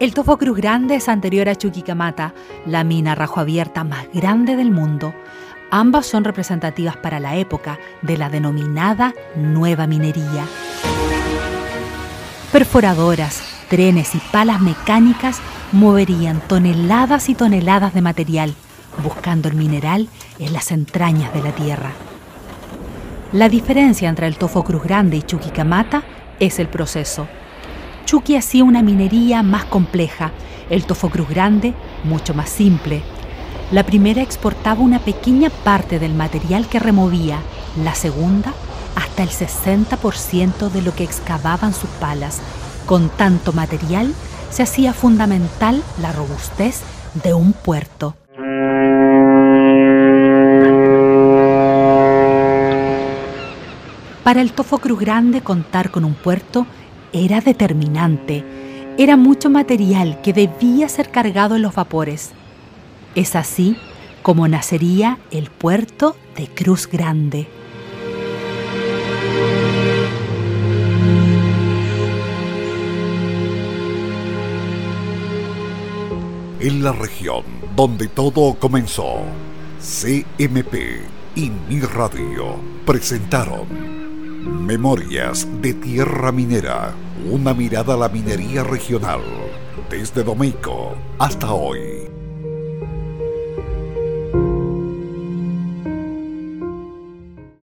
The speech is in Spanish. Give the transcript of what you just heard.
El Tofo Cruz Grande es anterior a Chuquicamata, la mina rajo abierta más grande del mundo. Ambas son representativas para la época de la denominada nueva minería. Perforadoras, trenes y palas mecánicas moverían toneladas y toneladas de material, buscando el mineral en las entrañas de la tierra. La diferencia entre el Tofo Cruz Grande y Chuquicamata es el proceso. Chuqui hacía una minería más compleja, el Tofo Cruz Grande mucho más simple. La primera exportaba una pequeña parte del material que removía, la segunda hasta el 60% de lo que excavaban sus palas. Con tanto material se hacía fundamental la robustez de un puerto. Para el Tofo Cruz Grande contar con un puerto era determinante. Era mucho material que debía ser cargado en los vapores. Es así como nacería el puerto de Cruz Grande. En la región donde todo comenzó, CMP y Mi Radio presentaron Memorias de Tierra Minera, una mirada a la minería regional, desde Domeico hasta hoy.